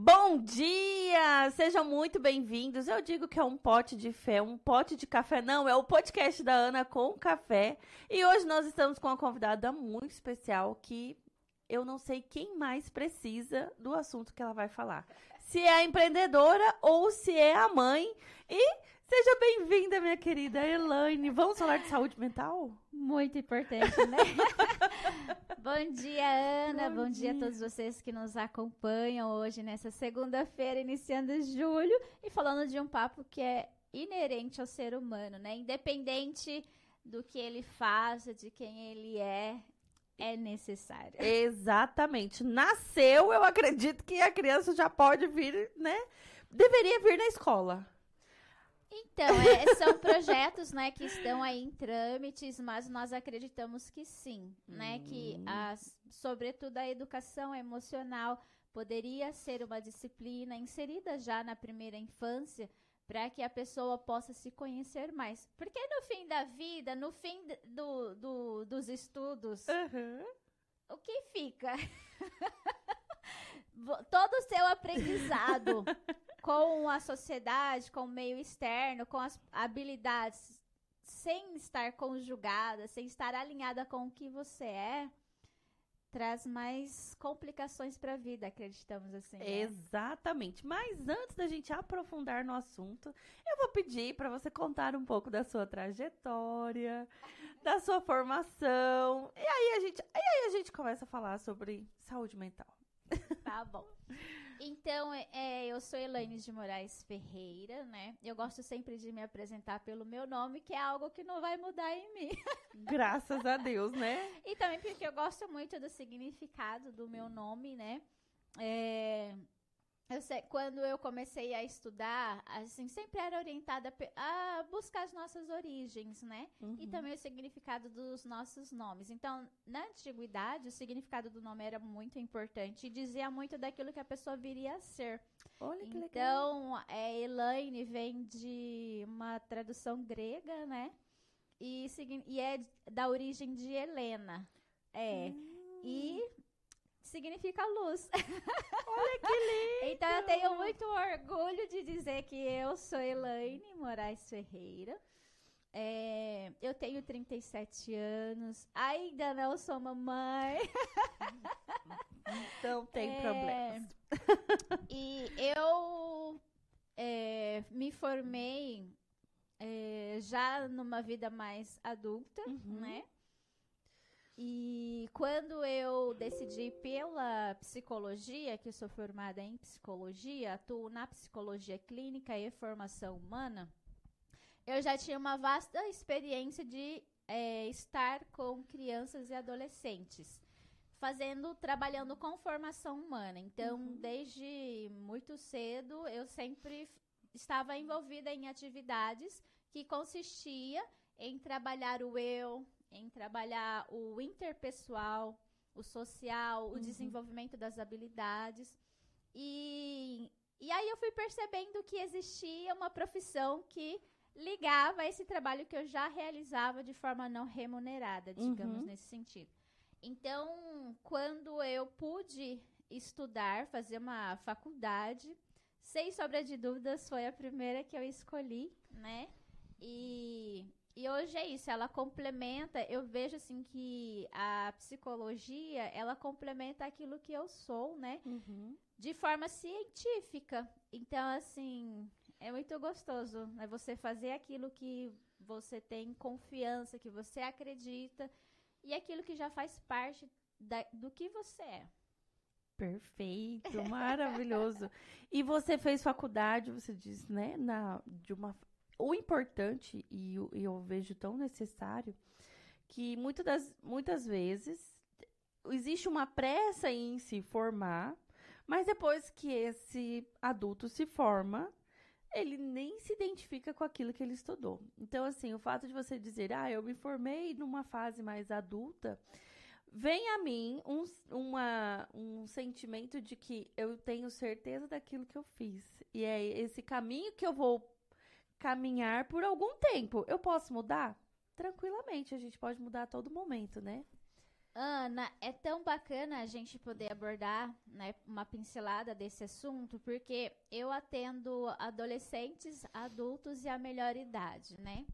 Bom dia! Sejam muito bem-vindos. Eu digo que é um pote de fé, um pote de café. Não, é o podcast da Ana com café. E hoje nós estamos com uma convidada muito especial que eu não sei quem mais precisa do assunto que ela vai falar. Se é a empreendedora ou se é a mãe. E seja bem-vinda, minha querida Elaine. Vamos falar de saúde mental? Muito importante, né? Bom dia, Ana. Bom, Bom dia. dia. a todos vocês que nos acompanham hoje nessa segunda-feira, iniciando julho, e falando de um papo que é inerente ao ser humano, né? Independente do que ele faça, de quem ele é, é necessário. Exatamente. Nasceu, eu acredito que a criança já pode vir, né? Deveria vir na escola. Então, é, são projetos, né, que estão aí em trâmites, mas nós acreditamos que sim, né, que hum. as, sobretudo a educação emocional poderia ser uma disciplina inserida já na primeira infância, para que a pessoa possa se conhecer mais. Porque no fim da vida, no fim do, do dos estudos, uhum. o que fica? Todo o seu aprendizado com a sociedade, com o meio externo, com as habilidades, sem estar conjugada, sem estar alinhada com o que você é, traz mais complicações para a vida, acreditamos assim. Né? Exatamente. Mas antes da gente aprofundar no assunto, eu vou pedir para você contar um pouco da sua trajetória, da sua formação. E aí a gente, e aí a gente começa a falar sobre saúde mental. Tá bom. Então, é, eu sou Elaine de Moraes Ferreira, né? Eu gosto sempre de me apresentar pelo meu nome, que é algo que não vai mudar em mim. Graças a Deus, né? E também porque eu gosto muito do significado do meu nome, né? É, eu sei, quando eu comecei a estudar, assim, sempre era orientada a buscar as nossas origens, né? Uhum. E também o significado dos nossos nomes. Então, na antiguidade, o significado do nome era muito importante e dizia muito daquilo que a pessoa viria a ser. Olha que então, legal. Então, é, Elaine vem de uma tradução grega, né? E, e é da origem de Helena. É. Hum. Significa luz. Olha que lindo! então eu tenho muito orgulho de dizer que eu sou Elaine Moraes Ferreira. É, eu tenho 37 anos, ainda não sou mamãe. Então tem é, problemas. E eu é, me formei é, já numa vida mais adulta, uhum. né? E quando eu decidi pela psicologia, que sou formada em psicologia, atuo na psicologia clínica e formação humana, eu já tinha uma vasta experiência de é, estar com crianças e adolescentes, fazendo, trabalhando com formação humana. Então, uhum. desde muito cedo, eu sempre estava envolvida em atividades que consistia em trabalhar o eu, em trabalhar o interpessoal, o social, o uhum. desenvolvimento das habilidades. E, e aí eu fui percebendo que existia uma profissão que ligava esse trabalho que eu já realizava de forma não remunerada, digamos, uhum. nesse sentido. Então, quando eu pude estudar, fazer uma faculdade, sem sobra de dúvidas, foi a primeira que eu escolhi, né? E e hoje é isso, ela complementa, eu vejo assim que a psicologia, ela complementa aquilo que eu sou, né? Uhum. De forma científica. Então, assim, é muito gostoso, né? Você fazer aquilo que você tem confiança, que você acredita, e aquilo que já faz parte da, do que você é. Perfeito, maravilhoso. e você fez faculdade, você disse, né, na, de uma o importante, e eu, vejo tão necessário, que muitas, das, muitas vezes existe uma pressa em se formar, mas depois que esse adulto se forma, ele nem se identifica com aquilo que ele estudou. Então, assim, o fato de você dizer, ah, eu me formei numa fase mais adulta, vem a mim um, uma, um sentimento de que eu tenho certeza daquilo que eu fiz. E é esse caminho que eu vou caminhar por algum tempo. Eu posso mudar? Tranquilamente, a gente pode mudar a todo momento, né? Ana, é tão bacana a gente poder abordar né, uma pincelada desse assunto, porque eu atendo adolescentes, adultos e a melhor idade, né?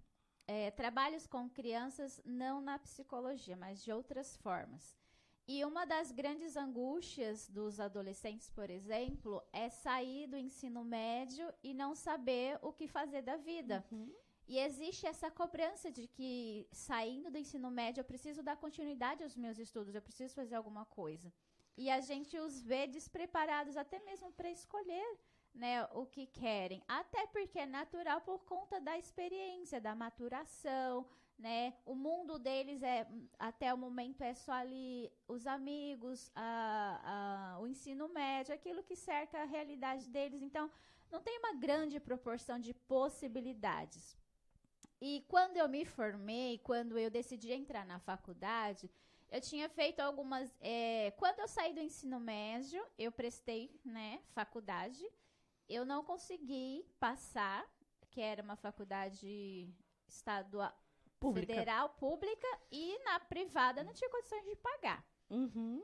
É, trabalhos com crianças, não na psicologia, mas de outras formas. E uma das grandes angústias dos adolescentes, por exemplo, é sair do ensino médio e não saber o que fazer da vida. Uhum. E existe essa cobrança de que, saindo do ensino médio, eu preciso dar continuidade aos meus estudos, eu preciso fazer alguma coisa. E a gente os vê despreparados até mesmo para escolher né, o que querem. Até porque é natural por conta da experiência, da maturação, né? O mundo deles é até o momento é só ali os amigos, a, a, o ensino médio, aquilo que cerca a realidade deles. Então, não tem uma grande proporção de possibilidades. E quando eu me formei, quando eu decidi entrar na faculdade, eu tinha feito algumas. É, quando eu saí do ensino médio, eu prestei, né, faculdade. Eu não consegui passar, que era uma faculdade estadual, pública. federal, pública, e na privada não tinha condições de pagar. Uhum.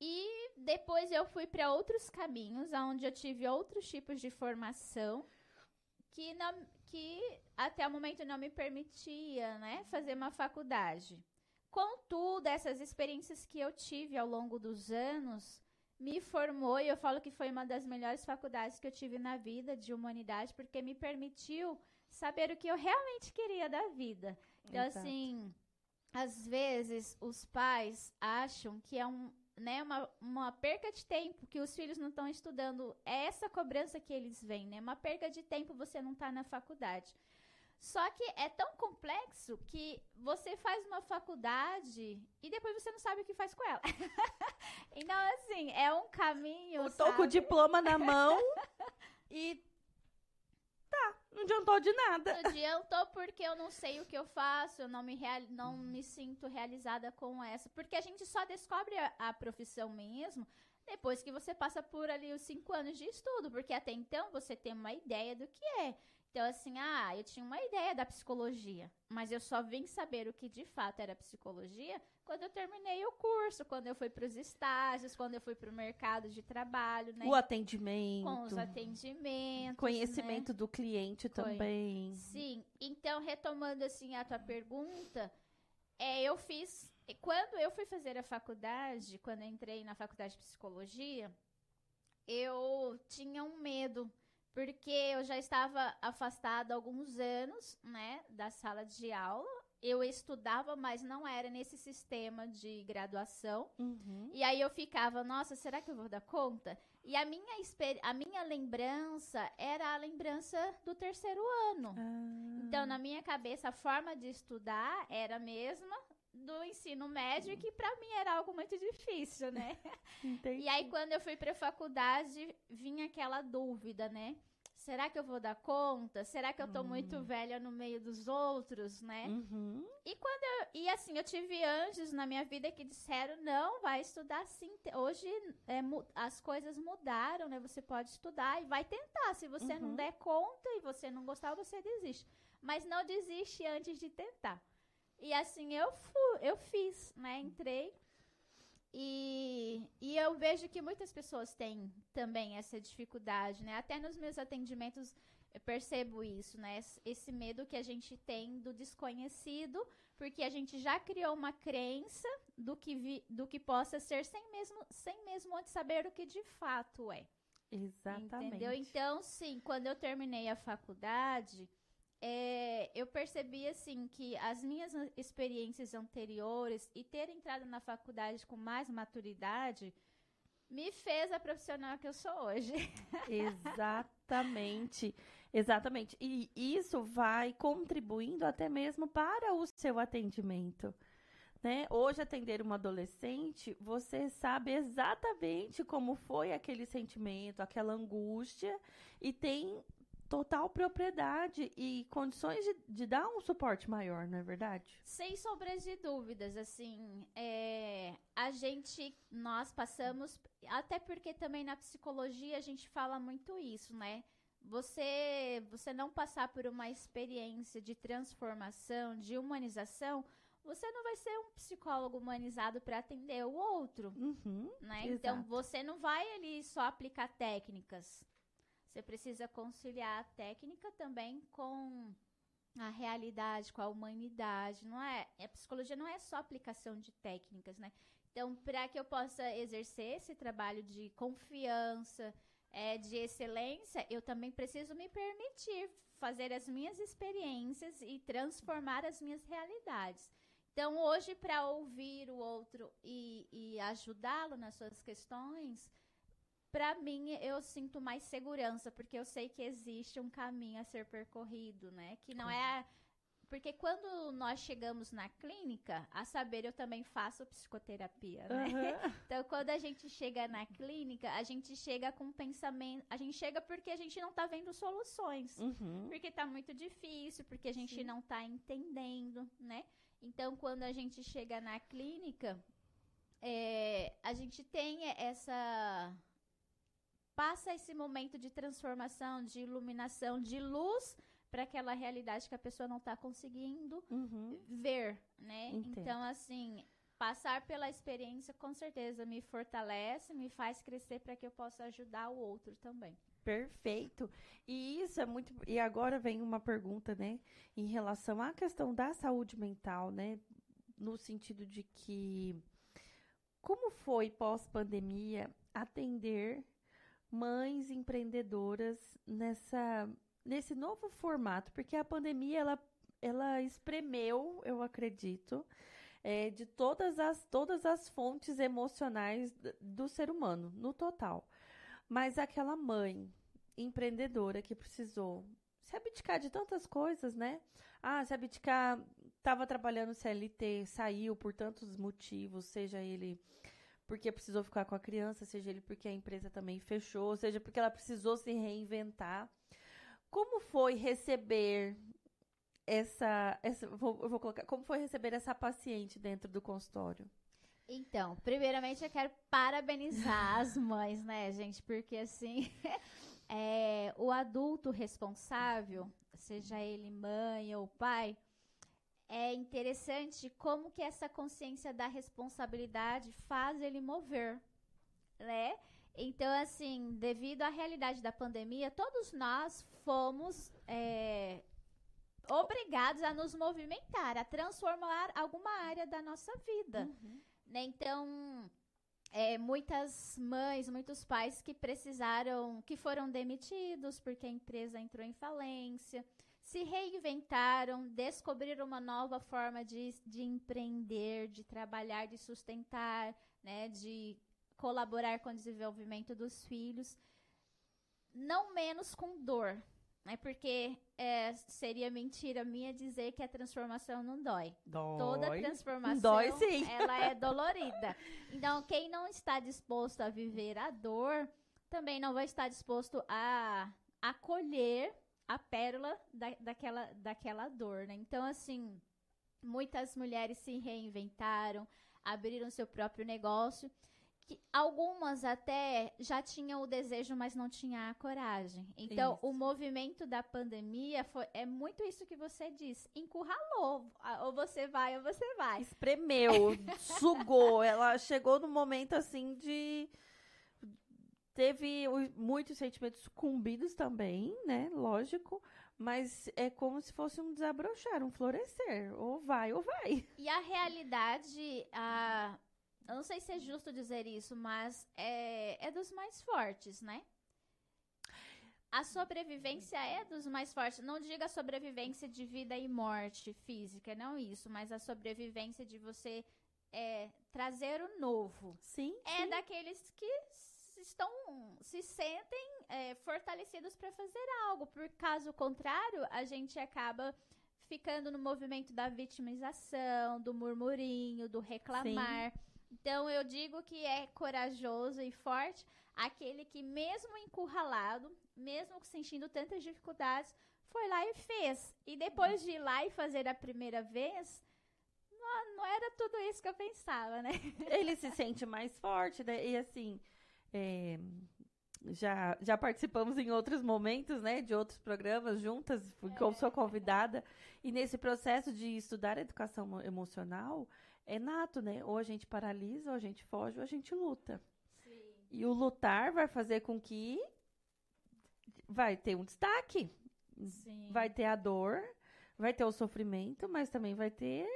E depois eu fui para outros caminhos, onde eu tive outros tipos de formação que, não, que até o momento não me permitia, né, fazer uma faculdade. Contudo, essas experiências que eu tive ao longo dos anos me formou e eu falo que foi uma das melhores faculdades que eu tive na vida de humanidade, porque me permitiu saber o que eu realmente queria da vida. Então, Exato. assim, às vezes os pais acham que é um, né, uma, uma perca de tempo que os filhos não estão estudando. É essa cobrança que eles veem, né? Uma perca de tempo você não está na faculdade. Só que é tão complexo que você faz uma faculdade e depois você não sabe o que faz com ela. então, assim, é um caminho. Eu tô com o diploma na mão e tá, não adiantou de nada. Não adiantou porque eu não sei o que eu faço, eu não me, real, não me sinto realizada com essa. Porque a gente só descobre a, a profissão mesmo depois que você passa por ali os cinco anos de estudo, porque até então você tem uma ideia do que é. Então, assim, ah, eu tinha uma ideia da psicologia, mas eu só vim saber o que de fato era psicologia quando eu terminei o curso, quando eu fui para os estágios, quando eu fui para o mercado de trabalho, né? O atendimento. Com os atendimentos. Conhecimento né? do cliente também. Sim. Então, retomando assim a tua pergunta, é, eu fiz. Quando eu fui fazer a faculdade, quando eu entrei na faculdade de psicologia, eu tinha um medo porque eu já estava afastada há alguns anos, né, da sala de aula. Eu estudava, mas não era nesse sistema de graduação. Uhum. E aí eu ficava, nossa, será que eu vou dar conta? E a minha, a minha lembrança era a lembrança do terceiro ano. Ah. Então, na minha cabeça, a forma de estudar era a mesma do ensino médio, que para mim era algo muito difícil, né? Entendi. E aí, quando eu fui para faculdade, vinha aquela dúvida, né? Será que eu vou dar conta? Será que eu tô muito hum. velha no meio dos outros, né? Uhum. E quando eu, e assim, eu tive anjos na minha vida que disseram: "Não, vai estudar sim. Hoje é, as coisas mudaram, né? Você pode estudar e vai tentar. Se você uhum. não der conta e você não gostar, você desiste. Mas não desiste antes de tentar." E assim eu fui, eu fiz, né? Entrei e, e eu vejo que muitas pessoas têm também essa dificuldade, né? Até nos meus atendimentos eu percebo isso, né? Esse medo que a gente tem do desconhecido, porque a gente já criou uma crença do que, vi, do que possa ser sem mesmo, sem mesmo antes saber o que de fato é. Exatamente. Entendeu? Então, sim, quando eu terminei a faculdade, é, eu percebi assim que as minhas experiências anteriores e ter entrado na faculdade com mais maturidade me fez a profissional que eu sou hoje. Exatamente. Exatamente. E isso vai contribuindo até mesmo para o seu atendimento. Né? Hoje, atender uma adolescente, você sabe exatamente como foi aquele sentimento, aquela angústia, e tem total propriedade e condições de, de, dar um suporte maior, não é verdade? Sem sombras de dúvidas, assim, é, a gente, nós passamos, até porque também na psicologia a gente fala muito isso, né? Você, você não passar por uma experiência de transformação, de humanização, você não vai ser um psicólogo humanizado para atender o outro, Uhum, né? Então exato. você não vai ali só aplicar técnicas. Você precisa conciliar a técnica também com a realidade, com a humanidade, não é? A psicologia não é só aplicação de técnicas, né? Então, para que eu possa exercer esse trabalho de confiança, é, de excelência, eu também preciso me permitir fazer as minhas experiências e transformar as minhas realidades. Então, hoje, para ouvir o outro e, e ajudá-lo nas suas questões, para mim, eu sinto mais segurança, porque eu sei que existe um caminho a ser percorrido, né? Que não é. Porque quando nós chegamos na clínica, a saber, eu também faço psicoterapia, né? Aham. Então, quando a gente chega na clínica, a gente chega com pensamento. A gente chega porque a gente não tá vendo soluções. Uhum. Porque tá muito difícil, porque a gente Sim. não tá entendendo, né? Então, quando a gente chega na clínica, é, a gente tem essa. Passa esse momento de transformação, de iluminação, de luz para aquela realidade que a pessoa não tá conseguindo Uhum. ver, né? Entendo. Então, assim, passar pela experiência com certeza me fortalece, me faz crescer para que eu possa ajudar o outro também. Perfeito. E isso é muito. E agora vem uma pergunta, né, em relação à questão da saúde mental, né, no sentido de que como foi pós-pandemia atender mães empreendedoras nessa nesse novo formato, porque a pandemia ela ela espremeu, eu acredito, é, de todas as todas as fontes emocionais do ser humano, no total. Mas aquela mãe empreendedora que precisou se abdicar de tantas coisas, né? Ah, se abdicar, estava trabalhando CLT, saiu por tantos motivos, seja ele porque precisou ficar com a criança, seja ele porque a empresa também fechou, seja porque ela precisou se reinventar. Como foi receber essa, essa vou, vou colocar, como foi receber essa paciente dentro do consultório? Então, primeiramente eu quero parabenizar as mães, né, gente? Porque assim, é, o adulto responsável, seja ele mãe ou pai, é interessante como que essa consciência da responsabilidade faz ele mover, né? Então, assim, devido à realidade da pandemia, todos nós fomos é, obrigados a nos movimentar, a transformar alguma área da nossa vida né? Então, é, muitas mães, muitos pais que precisaram, que foram demitidos porque a empresa entrou em falência, se reinventaram, descobriram uma nova forma de, de empreender, de trabalhar, de sustentar, né? De colaborar com o desenvolvimento dos filhos, não menos com dor, né? Porque é, seria mentira minha dizer que a transformação não dói. Dói. Toda transformação Dói, sim. ela é dolorida. Então, quem não está disposto a viver a dor, também não vai estar disposto a acolher a pérola da, daquela, daquela dor, né? Então, assim, muitas mulheres se reinventaram, abriram seu próprio negócio, que algumas até já tinham o desejo, mas não tinham a coragem. Então, Isso. o movimento da pandemia foi, é muito isso que você disse, encurralou. Ou você vai ou você vai. espremeu, sugou. Ela chegou no momento assim de. Teve muitos sentimentos sucumbidos também, né? Lógico. Mas é como se fosse um desabrochar, um florescer. Ou vai, ou vai. E a realidade, a, eu não sei se é justo dizer isso, mas é, é dos mais fortes, né? A sobrevivência é dos mais fortes. Não diga sobrevivência de vida e morte física, não isso, mas a sobrevivência de você é, trazer o novo. Sim. É sim. daqueles que estão se sentem é, fortalecidos para fazer algo. Por caso contrário, a gente acaba ficando no movimento da vitimização, do murmurinho, do reclamar. Então eu digo que é corajoso e forte aquele que mesmo encurralado, mesmo sentindo tantas dificuldades, foi lá e fez. E depois de ir lá e fazer a primeira vez, não, não era tudo isso que eu pensava, né? Ele se sente mais forte, né? E assim. É, já, já participamos em outros momentos, né, de outros programas juntas, eu sou convidada. E nesse processo de estudar educação emocional, é nato, né? Ou a gente paralisa, ou a gente foge, ou a gente luta. Sim. E o lutar vai fazer com que vai ter um destaque. Sim. Vai ter a dor, vai ter o sofrimento, mas também vai ter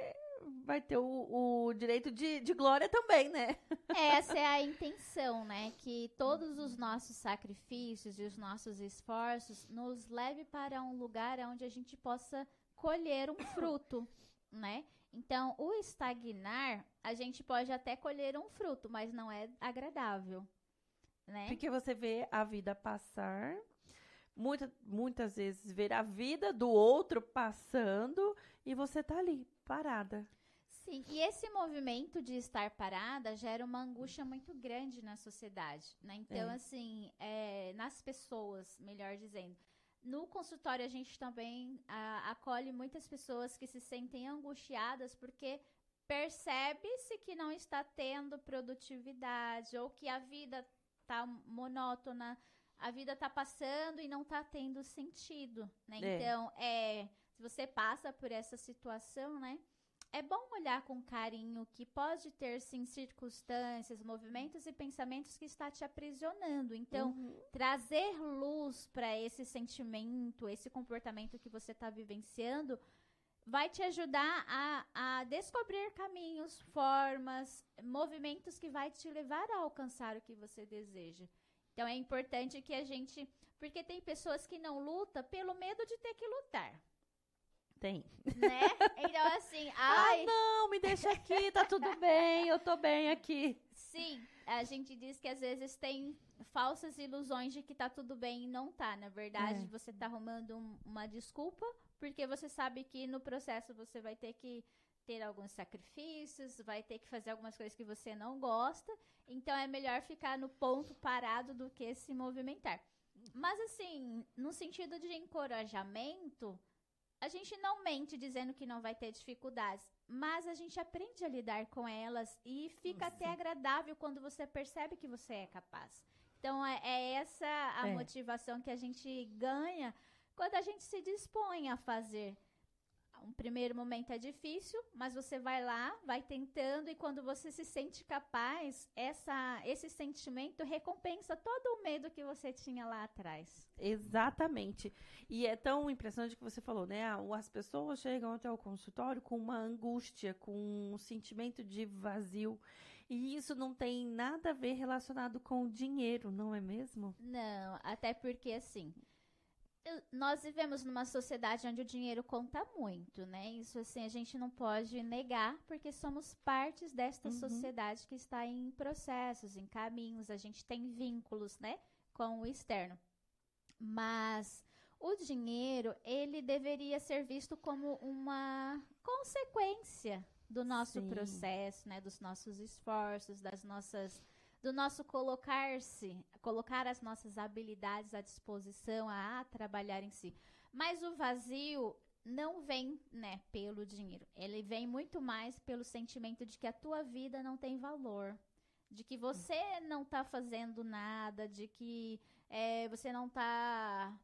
vai ter o, o direito de, de glória também, né? Essa é a intenção, né? Que todos os nossos sacrifícios e os nossos esforços nos leve para um lugar onde a gente possa colher um fruto, né? Então, o estagnar, a gente pode até colher um fruto, mas não é agradável, né? Porque você vê a vida passar, muita, muitas vezes ver a vida do outro passando e você tá ali, parada. Sim, e esse movimento de estar parada gera uma angústia muito grande na sociedade, né? Então, é. assim, é, nas pessoas, melhor dizendo. No consultório, a gente também a, acolhe muitas pessoas que se sentem angustiadas porque percebe-se que não está tendo produtividade ou que a vida está monótona, a vida está passando e não está tendo sentido, né? É. Então, é, se você passa por essa situação, né? É bom olhar com carinho que pode ter sim circunstâncias, movimentos e pensamentos que está te aprisionando. Então, uhum. trazer luz para esse sentimento, esse comportamento que você está vivenciando, vai te ajudar a, a descobrir caminhos, formas, movimentos que vai te levar a alcançar o que você deseja. Então é importante que a gente, porque tem pessoas que não lutam pelo medo de ter que lutar. Tem. Né? Então, assim, ah, ai... Ah, não, me deixa aqui, tá tudo bem, eu tô bem aqui. Sim, a gente diz que às vezes tem falsas ilusões de que tá tudo bem e não tá. Na verdade, é. você tá arrumando um, uma desculpa, porque você sabe que no processo você vai ter que ter alguns sacrifícios, vai ter que fazer algumas coisas que você não gosta. Então é melhor ficar no ponto parado do que se movimentar. Mas assim, no sentido de encorajamento, a gente não mente dizendo que não vai ter dificuldades, mas a gente aprende a lidar com elas e fica até agradável quando você percebe que você é capaz. Então é, é essa a é. motivação que a gente ganha quando a gente se dispõe a fazer um primeiro momento é difícil, mas você vai lá, vai tentando e quando você se sente capaz, essa, esse sentimento recompensa todo o medo que você tinha lá atrás. Exatamente. E é tão impressionante que você falou, né? Ah, as pessoas chegam até o consultório com uma angústia, com um sentimento de vazio. E isso não tem nada a ver relacionado com o dinheiro, não é mesmo? Não, até porque assim, nós vivemos numa sociedade onde o dinheiro conta muito, né? Isso assim a gente não pode negar, porque somos partes desta uhum. sociedade que está em processos, em caminhos, a gente tem vínculos, né, com o externo. Mas o dinheiro, ele deveria ser visto como uma consequência do nosso Sim. processo, né, dos nossos esforços, das nossas do nosso colocar-se, colocar as nossas habilidades à disposição, a, trabalhar em si. Mas o vazio não vem, né, pelo dinheiro. Ele vem muito mais pelo sentimento de que a tua vida não tem valor, de que você não está fazendo nada, de que é, você não está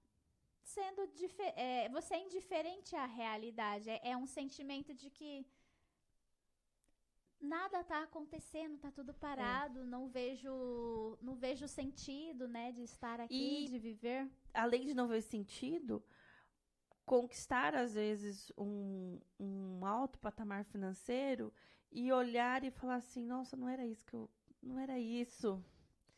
sendo é, você é indiferente à realidade. É, é um sentimento de que nada tá acontecendo, tá tudo parado, é. não vejo não vejo sentido, né, de estar aqui, e, de viver. Além de não ver sentido, conquistar às vezes um, um alto patamar financeiro e olhar e falar assim, nossa, não era isso que eu, não era isso.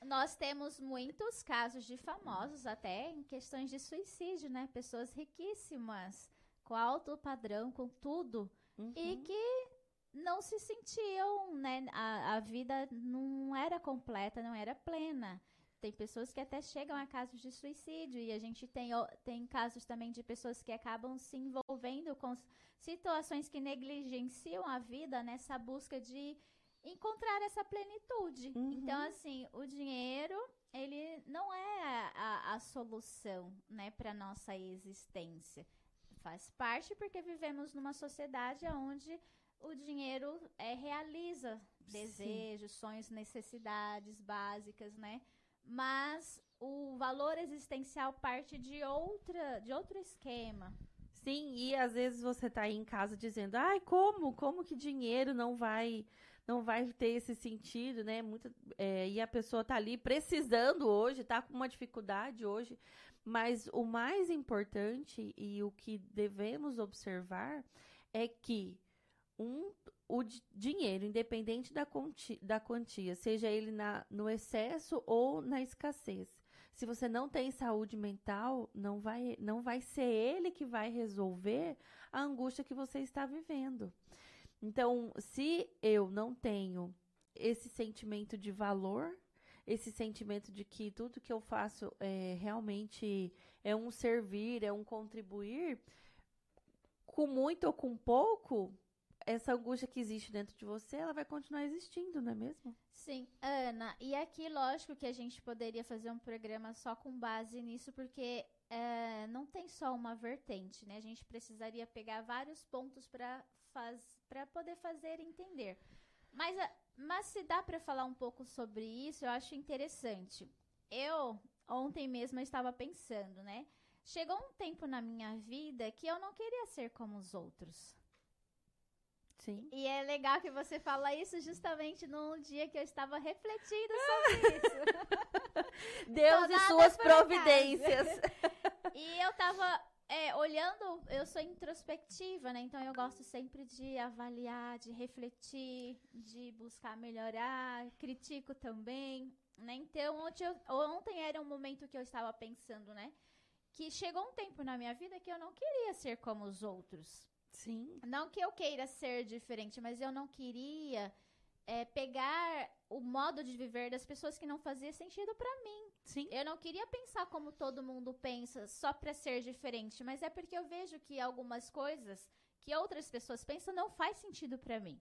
Nós temos muitos casos de famosos até em questões de suicídio, né? Pessoas riquíssimas, com alto padrão, com tudo, uhum. e que não se sentiam, né? A, a vida não era completa, não era plena. Tem pessoas que até chegam a casos de suicídio e a gente tem, tem casos também de pessoas que acabam se envolvendo com situações que negligenciam a vida nessa busca de encontrar essa plenitude. Uhum. Então, assim, o dinheiro, ele não é a, a, solução, né, para nossa existência. Faz parte porque vivemos numa sociedade onde o dinheiro é, realiza desejos, Sim. sonhos, necessidades básicas, né? mas o valor existencial parte de outra, de outro esquema. Sim, e às vezes você tá aí em casa dizendo, ai, como? Como que dinheiro não vai não vai ter esse sentido, né? Muito, é, e a pessoa tá ali precisando hoje, tá com uma dificuldade hoje. Mas o mais importante e o que devemos observar é que um, o dinheiro, independente da, quantia, da quantia, seja ele na, no excesso ou na escassez, se você não tem saúde mental, não vai, não vai ser ele que vai resolver a angústia que você está vivendo. Então, se eu não tenho esse sentimento de valor, esse sentimento de que tudo que eu faço é realmente é um servir, é um contribuir, com muito ou com pouco, essa angústia que existe dentro de você, ela vai continuar existindo, não é mesmo? Sim, Ana, e aqui, lógico que a gente poderia fazer um programa só com base nisso, porque é, não tem só uma vertente, né? A gente precisaria pegar vários pontos para para poder fazer entender. Mas, mas se dá para falar um pouco sobre isso, eu acho interessante. Eu ontem mesmo estava pensando, né? Chegou um tempo na minha vida que eu não queria ser como os outros. Sim. E é legal que você fala isso justamente num dia que eu estava refletindo sobre isso. Deus e suas providências. e eu estava é, olhando, eu sou introspectiva, né? Então eu gosto sempre de avaliar, de refletir, de buscar melhorar, critico também, né? Então ontem, eu, ontem era um momento que eu estava pensando, né? Que chegou um tempo na minha vida que eu não queria ser como os outros. Sim. Não que eu queira ser diferente, mas eu não queria é, pegar o modo de viver das pessoas que não fazia sentido para mim. Sim. Eu não queria pensar como todo mundo pensa só para ser diferente, mas é porque eu vejo que algumas coisas que outras pessoas pensam não faz sentido para mim.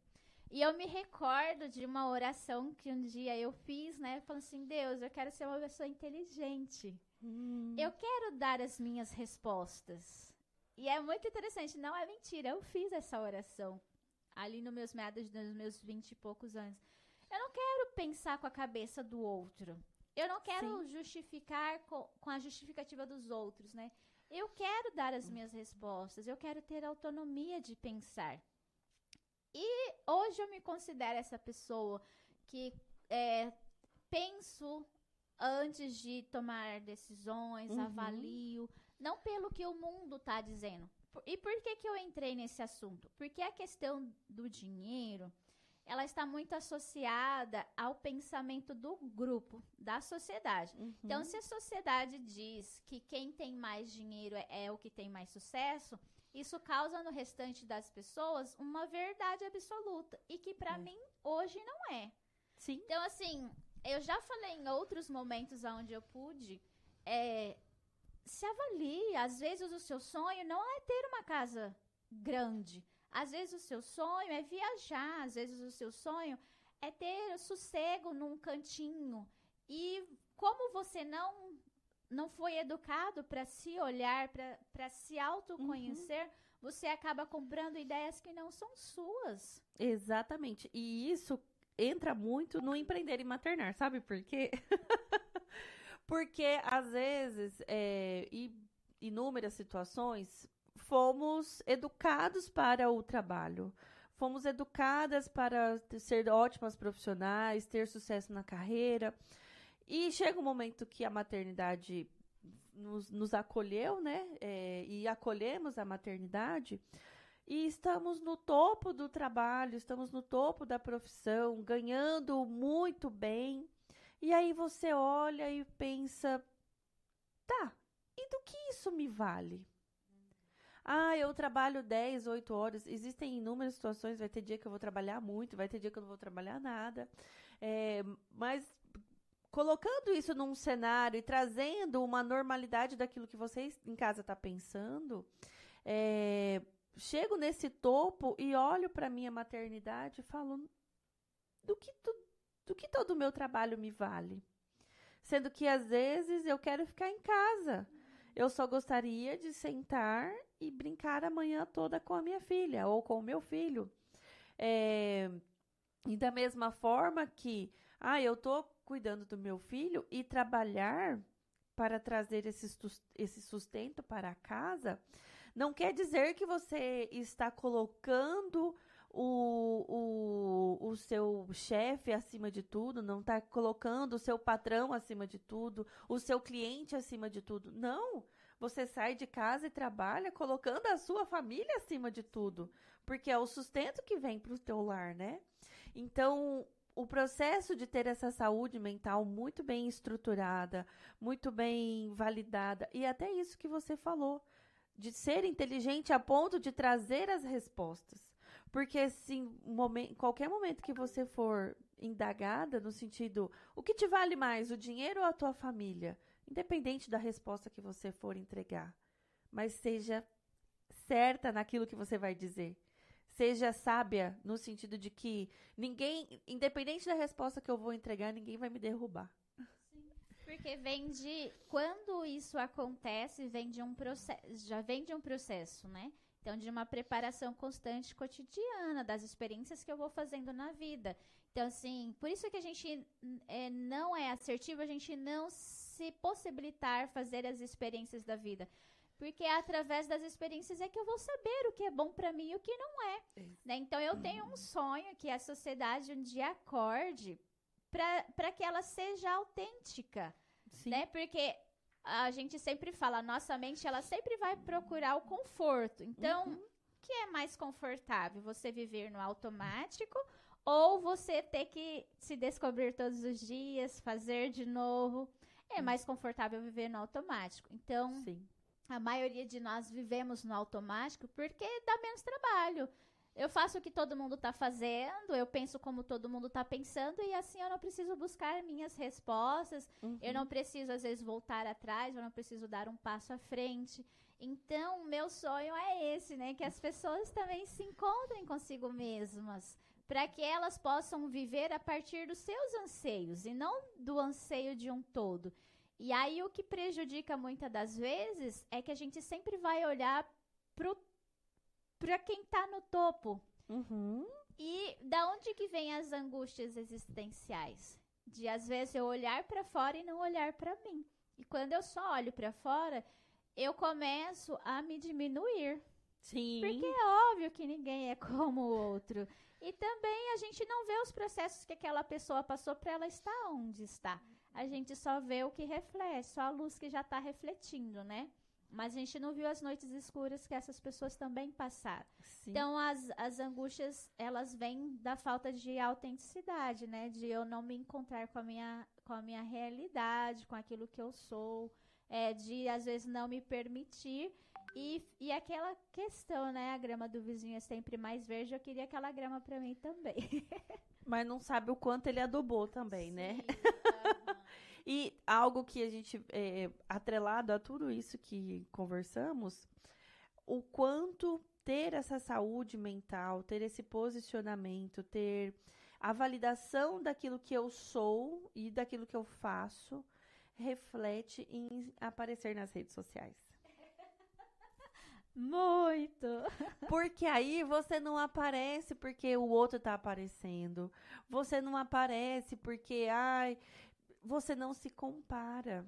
E eu me recordo de uma oração que um dia eu fiz, né? Falando assim: Deus, eu quero ser uma pessoa inteligente. Hum. Eu quero dar as minhas respostas. E é muito interessante, não é mentira. Eu fiz essa oração ali nos meus meados dos meus vinte e poucos anos. Eu não quero pensar com a cabeça do outro. Eu não quero Sim. justificar com, com a justificativa dos outros, né? Eu quero dar as minhas respostas, eu quero ter autonomia de pensar. E hoje eu me considero essa pessoa que é, penso antes de tomar decisões, uhum. avalio, não pelo que o mundo está dizendo, e por que, que eu entrei nesse assunto? Porque a questão do dinheiro, ela está muito associada ao pensamento do grupo, da sociedade. Uhum. Então, se a sociedade diz que quem tem mais dinheiro é, é o que tem mais sucesso, isso causa no restante das pessoas uma verdade absoluta e que para é. mim hoje não é. Sim. Então, assim, eu já falei em outros momentos onde eu pude é, se avalie. Às vezes o seu sonho não é ter uma casa grande. Às vezes o seu sonho é viajar. Às vezes o seu sonho é ter sossego num cantinho. E como você não não foi educado para se olhar, para se autoconhecer, uhum. você acaba comprando ideias que não são suas. Exatamente. E isso entra muito no empreender e maternar, sabe por quê? Porque, às vezes, é, e inúmeras situações, fomos educados para o trabalho. Fomos educadas para ser ótimas profissionais, ter sucesso na carreira. E chega um momento que a maternidade nos, nos acolheu, né? É, e acolhemos a maternidade. E estamos no topo do trabalho, estamos no topo da profissão, ganhando muito bem. E aí você olha e pensa: tá, e do que isso me vale? Ah, eu trabalho 10, 8 horas. Existem inúmeras situações. Vai ter dia que eu vou trabalhar muito, vai ter dia que eu não vou trabalhar nada. É, mas colocando isso num cenário e trazendo uma normalidade daquilo que vocês em casa está pensando, é, chego nesse topo e olho para minha maternidade e falo do que do que todo o meu trabalho me vale? Sendo que às vezes eu quero ficar em casa. Eu só gostaria de sentar e brincar a manhã toda com a minha filha ou com o meu filho. É, e da mesma forma que, ah, eu tô cuidando do meu filho e trabalhar para trazer esse sustento para a casa, não quer dizer que você está colocando o, o, o seu chefe acima de tudo, não está colocando o seu patrão acima de tudo, o seu cliente acima de tudo. Não! Você sai de casa e trabalha colocando a sua família acima de tudo, porque é o sustento que vem para o teu lar, né? Então, o processo de ter essa saúde mental muito bem estruturada, muito bem validada, e até isso que você falou, de ser inteligente a ponto de trazer as respostas. Porque, assim, momento, qualquer momento que você for indagada no sentido, o que te vale mais, o dinheiro ou a tua família? Independente da resposta que você for entregar. Mas seja certa naquilo que você vai dizer. Seja sábia no sentido de que ninguém, independente da resposta que eu vou entregar, ninguém vai me derrubar. Porque vem de quando isso acontece, vem de um processo, já vem de um processo, né? Então, de uma preparação constante cotidiana, das experiências que eu vou fazendo na vida. Então, assim, por isso que a gente é, não é assertivo, a gente não se possibilitar fazer as experiências da vida. Porque é através das experiências é que eu vou saber o que é bom para mim e o que não é. Né? Então, eu tenho um sonho que a sociedade um dia acorde para que ela seja autêntica. Sim. Né? Porque a gente sempre fala, nossa mente ela sempre vai procurar o conforto. Então, uhum. o que é mais confortável? Você viver no automático ou você ter que se descobrir todos os dias, fazer de novo? É mais confortável viver no automático. Então, Sim. a maioria de nós vivemos no automático porque dá menos trabalho. Eu faço o que todo mundo está fazendo, eu penso como todo mundo está pensando, e assim eu não preciso buscar minhas respostas, uhum. eu não preciso, às vezes, voltar atrás, eu não preciso dar um passo à frente. Então, meu sonho é esse, né? Que as pessoas também se encontrem consigo mesmas, para que elas possam viver a partir dos seus anseios e não do anseio de um todo. E aí o que prejudica muitas das vezes é que a gente sempre vai olhar pro para quem tá no topo. Uhum. E da onde que vem as angústias existenciais? De às vezes eu olhar para fora e não olhar para mim. E quando eu só olho para fora, eu começo a me diminuir. Sim. Porque é óbvio que ninguém é como o outro. E também a gente não vê os processos que aquela pessoa passou para ela estar onde está. A gente só vê o que reflete, só a luz que já está refletindo, né? Mas a gente não viu as noites escuras que essas pessoas também passaram. Sim. Então, as, as angústias, elas vêm da falta de autenticidade, né? De eu não me encontrar com a minha, com a minha realidade, com aquilo que eu sou. É, de, às vezes, não me permitir. E, e aquela questão, né? A grama do vizinho é sempre mais verde. Eu queria aquela grama para mim também. Mas não sabe o quanto ele adubou também, né? Sim, né? E algo que a gente, é, atrelado a tudo isso que conversamos, o quanto ter essa saúde mental, ter esse posicionamento, ter a validação daquilo que eu sou e daquilo que eu faço, reflete em aparecer nas redes sociais. Muito! Porque aí você não aparece porque o outro tá aparecendo. Você não aparece porque, ai, você não se compara.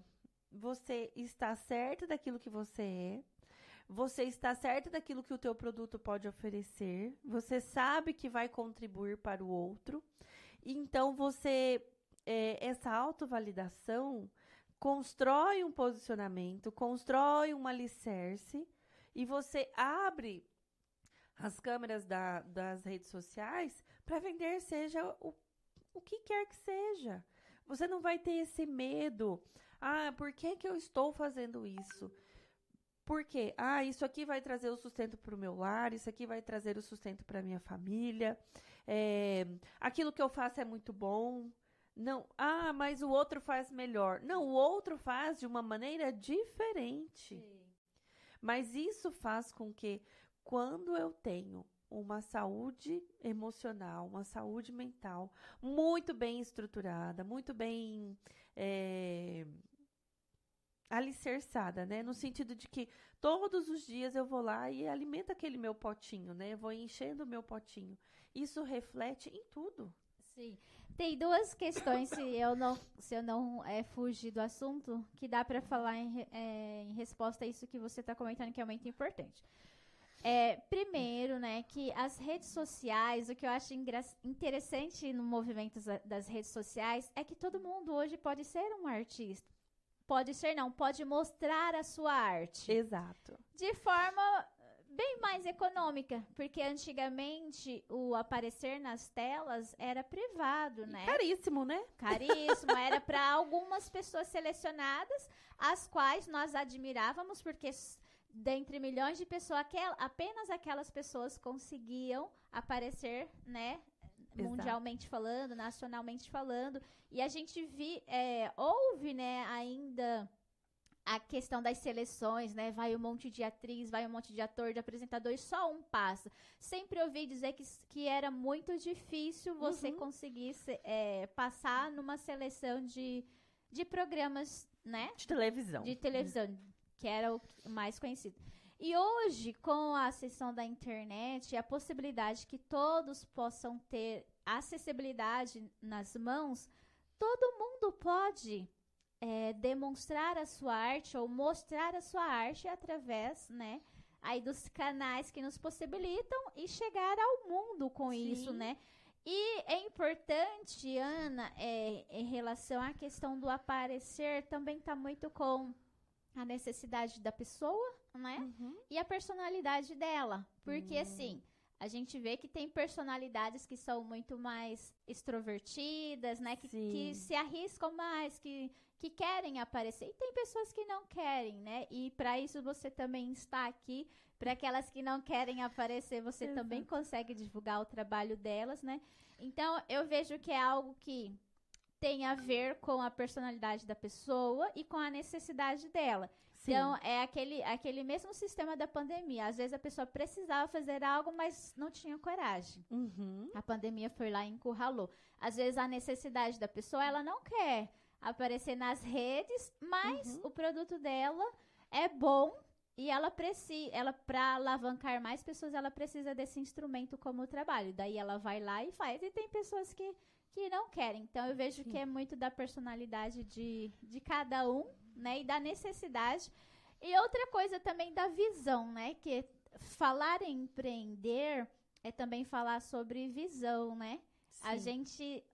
Você está certo daquilo que você é. Você está certo daquilo que o teu produto pode oferecer. Você sabe que vai contribuir para o outro. Então você é, essa autovalidação constrói um posicionamento, constrói um alicerce e você abre as câmeras da, das redes sociais para vender, seja o, o que quer que seja. Você não vai ter esse medo. Ah, por que, que eu estou fazendo isso? Por quê? Ah, isso aqui vai trazer o sustento para o meu lar, isso aqui vai trazer o sustento para minha família. É, aquilo que eu faço é muito bom. Não, ah, mas o outro faz melhor. Não, o outro faz de uma maneira diferente. Sim. Mas isso faz com que, quando eu tenho uma saúde emocional, uma saúde mental muito bem estruturada, muito bem é, alicerçada, né? No sentido de que todos os dias eu vou lá e alimento aquele meu potinho, né? vou enchendo o meu potinho. Isso reflete em tudo. Sim. Tem duas questões, se eu não, se eu não é, fugir do assunto, que dá para falar em, é, em resposta a isso que você está comentando, que é muito importante. É, primeiro, né, que as redes sociais, o que eu acho interessante no movimento das redes sociais é que todo mundo hoje pode ser um artista. Pode ser, não, pode mostrar a sua arte. Exato. De forma bem mais econômica, porque antigamente o aparecer nas telas era privado, né? Caríssimo, né? Caríssimo, era para algumas pessoas selecionadas, as quais nós admirávamos, porque dentre milhões de pessoas, aquel, apenas aquelas pessoas conseguiam aparecer, né? Exato. Mundialmente falando, nacionalmente falando. E a gente vi, é, ouve, né, ainda a questão das seleções, né? Vai um monte de atriz, vai um monte de ator, de apresentador, e só um passa. Sempre ouvi dizer que, que era muito difícil você uhum. conseguir é, passar numa seleção de, de programas, né? De televisão. De televisão, que era o mais conhecido. E hoje, com a acessão da internet e a possibilidade que todos possam ter acessibilidade nas mãos, todo mundo pode é, demonstrar a sua arte ou mostrar a sua arte através, né, aí dos canais que nos possibilitam e chegar ao mundo com Sim. isso, né? E é importante, Ana, é, em relação à questão do aparecer, também está muito com a necessidade da pessoa, né? Uhum. E a personalidade dela. Porque, uhum. assim, a gente vê que tem personalidades que são muito mais extrovertidas, né? Que, que se arriscam mais, que que querem aparecer e tem pessoas que não querem, né? E para isso você também está aqui. Para aquelas que não querem aparecer, você Exato. também consegue divulgar o trabalho delas, né? Então eu vejo que é algo que tem a ver com a personalidade da pessoa e com a necessidade dela. Sim. Então, é aquele, aquele mesmo sistema da pandemia. Às vezes a pessoa precisava fazer algo, mas não tinha coragem. Uhum. A pandemia foi lá e encurralou. Às vezes a necessidade da pessoa, ela não quer aparecer nas redes, mas uhum. o produto dela é bom e ela precisa, ela para alavancar mais pessoas, ela precisa desse instrumento como trabalho. Daí ela vai lá e faz. E tem pessoas que, que não querem. Então eu vejo Sim. que é muito da personalidade de, de cada um, né? E da necessidade. E outra coisa também da visão, né? Que falar em empreender é também falar sobre visão, né? Sim. A gente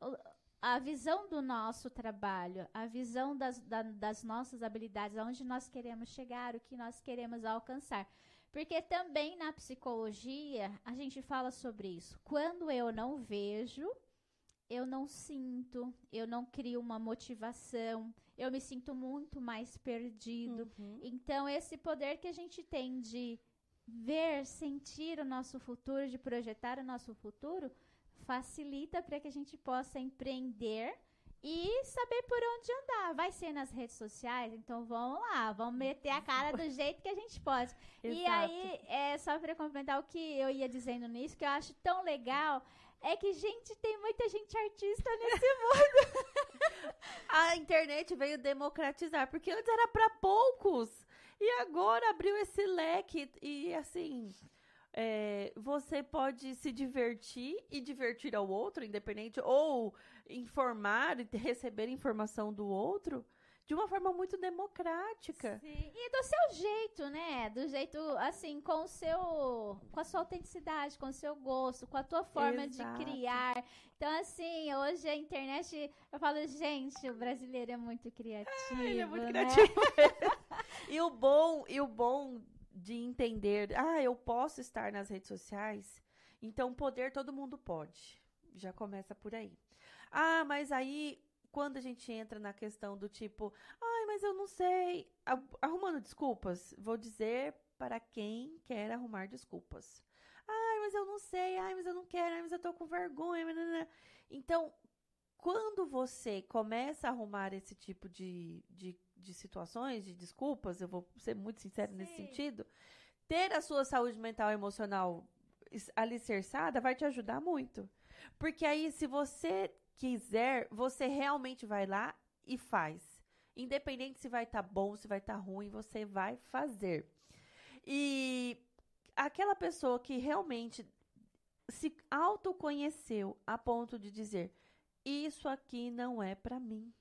a visão do nosso trabalho, a visão das, da, das nossas habilidades, aonde nós queremos chegar, o que nós queremos alcançar. Porque também na psicologia a gente fala sobre isso. Quando eu não vejo, eu não sinto, eu não crio uma motivação, eu me sinto muito mais perdido. Uhum. Então, esse poder que a gente tem de ver, sentir o nosso futuro, de projetar o nosso futuro, facilita para que a gente possa empreender e saber por onde andar. Vai ser nas redes sociais, então vamos lá, vamos meter a cara do jeito que a gente pode. e aí, é, só para complementar o que eu ia dizendo nisso, que eu acho tão legal, é que, gente, tem muita gente artista nesse mundo. a internet veio democratizar, porque antes era para poucos. E agora abriu esse leque e assim, é, você pode se divertir e divertir ao outro, independente, ou informar e receber informação do outro de uma forma muito democrática. Sim. E do seu jeito, né? Do jeito, assim, com o seu. com a sua autenticidade, com o seu gosto, com a tua forma Exato. de criar. Então, assim, hoje a internet, eu falo, gente, o brasileiro é muito criativo. É, ele é muito né? criativo. e o bom, e o bom de entender, ah, eu posso estar nas redes sociais, então poder todo mundo pode. Já começa por aí. Ah, mas aí quando a gente entra na questão do tipo, ai, mas eu não sei, arrumando desculpas, vou dizer para quem quer arrumar desculpas. Ai, mas eu não sei, ai, mas eu não quero, ai, mas eu tô com vergonha. Então, quando você começa a arrumar esse tipo de, de de situações, de desculpas, eu vou ser muito sincero Sim. nesse sentido, ter a sua saúde mental e emocional alicerçada vai te ajudar muito. Porque aí, se você quiser, você realmente vai lá e faz. Independente se vai estar tá bom, se vai estar tá ruim, você vai fazer. E aquela pessoa que realmente se autoconheceu a ponto de dizer: isso aqui não é para mim.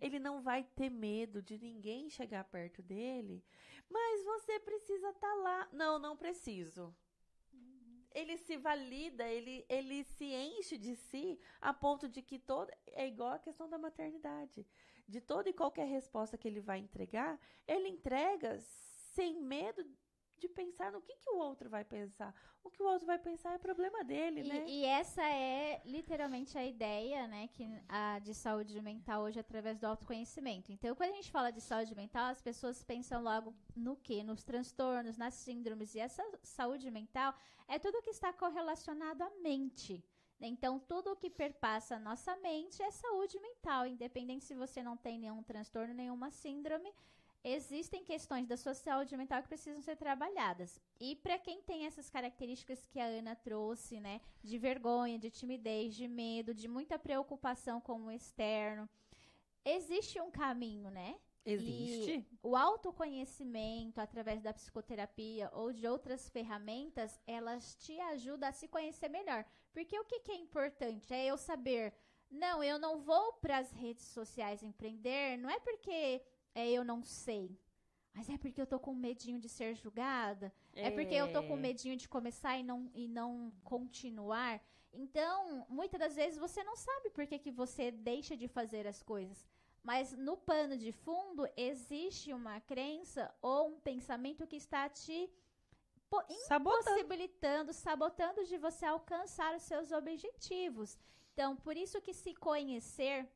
Ele não vai ter medo de ninguém chegar perto dele, mas você precisa estar tá lá. Não, não preciso. Ele se valida, ele, ele se enche de si a ponto de que todo. É igual a questão da maternidade. De toda e qualquer resposta que ele vai entregar, ele entrega sem medo de pensar no que, que o outro vai pensar. O que o outro vai pensar é problema dele, e, né? E essa é literalmente a ideia, né, que a de saúde mental hoje através do autoconhecimento. Então, quando a gente fala de saúde mental, as pessoas pensam logo no que? Nos transtornos, nas síndromes. E essa saúde mental é tudo que está correlacionado à mente. Então, tudo o que perpassa a nossa mente é saúde mental, independente se você não tem nenhum transtorno, nenhuma síndrome, existem questões da sua saúde mental que precisam ser trabalhadas. E para quem tem essas características que a Ana trouxe, né, de vergonha, de timidez, de medo, de muita preocupação com o externo, existe um caminho, né? Existe. E o autoconhecimento através da psicoterapia ou de outras ferramentas, elas te ajudam a se conhecer melhor. Porque o que, que é importante? É eu saber, não, eu não vou para as redes sociais empreender, não é porque é eu não sei. Mas é porque eu tô com medinho de ser julgada? É, é porque eu tô com é. medinho de começar e não, e não continuar? Então, muitas das vezes você não sabe por que, que você deixa de fazer as coisas. Mas no pano de fundo existe uma crença ou um pensamento que está te impossibilitando, sabotando. sabotando de você alcançar os seus objetivos. Então, por isso que se conhecer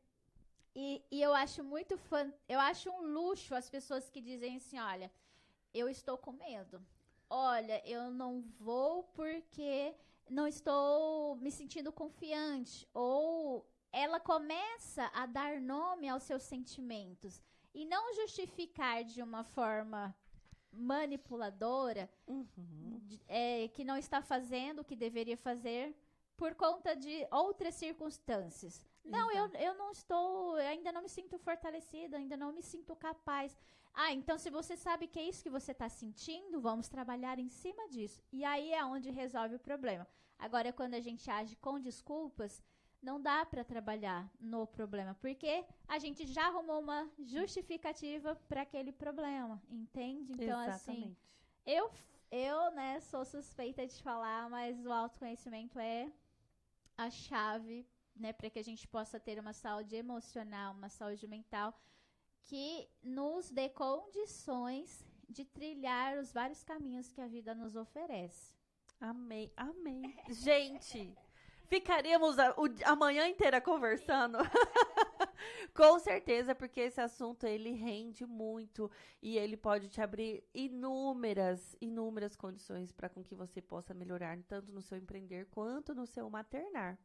e, e eu acho muito fã, eu acho um luxo as pessoas que dizem assim, olha, eu estou com medo. Olha, eu não vou porque não estou me sentindo confiante. Ou ela começa a dar nome aos seus sentimentos e não justificar de uma forma manipuladora uhum. é, que não está fazendo o que deveria fazer por conta de outras circunstâncias. Não, eu, eu não estou, ainda não me sinto fortalecida, ainda não me sinto capaz. Ah, então se você sabe que é isso que você está sentindo, vamos trabalhar em cima disso. E aí é onde resolve o problema. Agora, quando a gente age com desculpas, não dá para trabalhar no problema, porque a gente já arrumou uma justificativa para aquele problema, entende? Então, assim, Exatamente. assim, eu, eu, né, sou suspeita de falar, mas o autoconhecimento é a chave né, para que a gente possa ter uma saúde emocional, uma saúde mental que nos dê condições de trilhar os vários caminhos que a vida nos oferece. Amei, amei. gente, ficaríamos a, o, inteira conversando. Com certeza, porque esse assunto ele rende muito e ele pode te abrir inúmeras, inúmeras condições para com que você possa melhorar tanto no seu empreender quanto no seu maternar.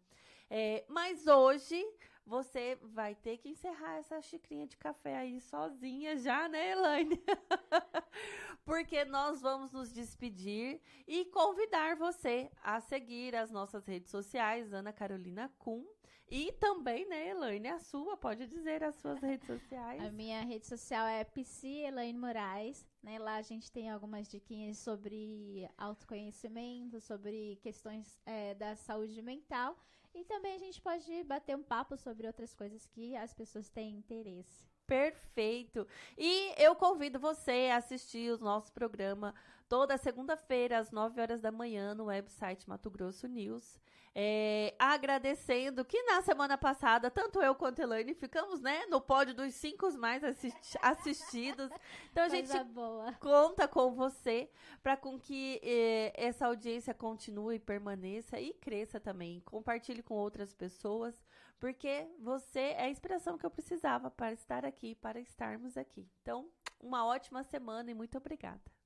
É, mas hoje você vai ter que encerrar essa xicrinha de café aí sozinha já, né, Elaine? Porque nós vamos nos despedir e convidar você a seguir as nossas redes sociais, Ana Carolina Kuhn. E também, né, Elaine, a sua, pode dizer as suas redes sociais. A minha rede social é Psi Elaine Moraes. Né? Lá a gente tem algumas diquinhas sobre autoconhecimento, sobre questões é, da saúde mental. E também a gente pode bater um papo sobre outras coisas que as pessoas têm interesse. Perfeito. E eu convido você a assistir o nosso programa toda segunda-feira, às 9 horas da manhã, no website Mato Grosso News. É, agradecendo que na semana passada, tanto eu quanto a Elaine ficamos né, no pódio dos cinco mais assisti assistidos. Então a gente boa. conta com você para com que eh, essa audiência continue, permaneça e cresça também. Compartilhe com outras pessoas, porque você é a inspiração que eu precisava para estar aqui, para estarmos aqui. Então, uma ótima semana e muito obrigada.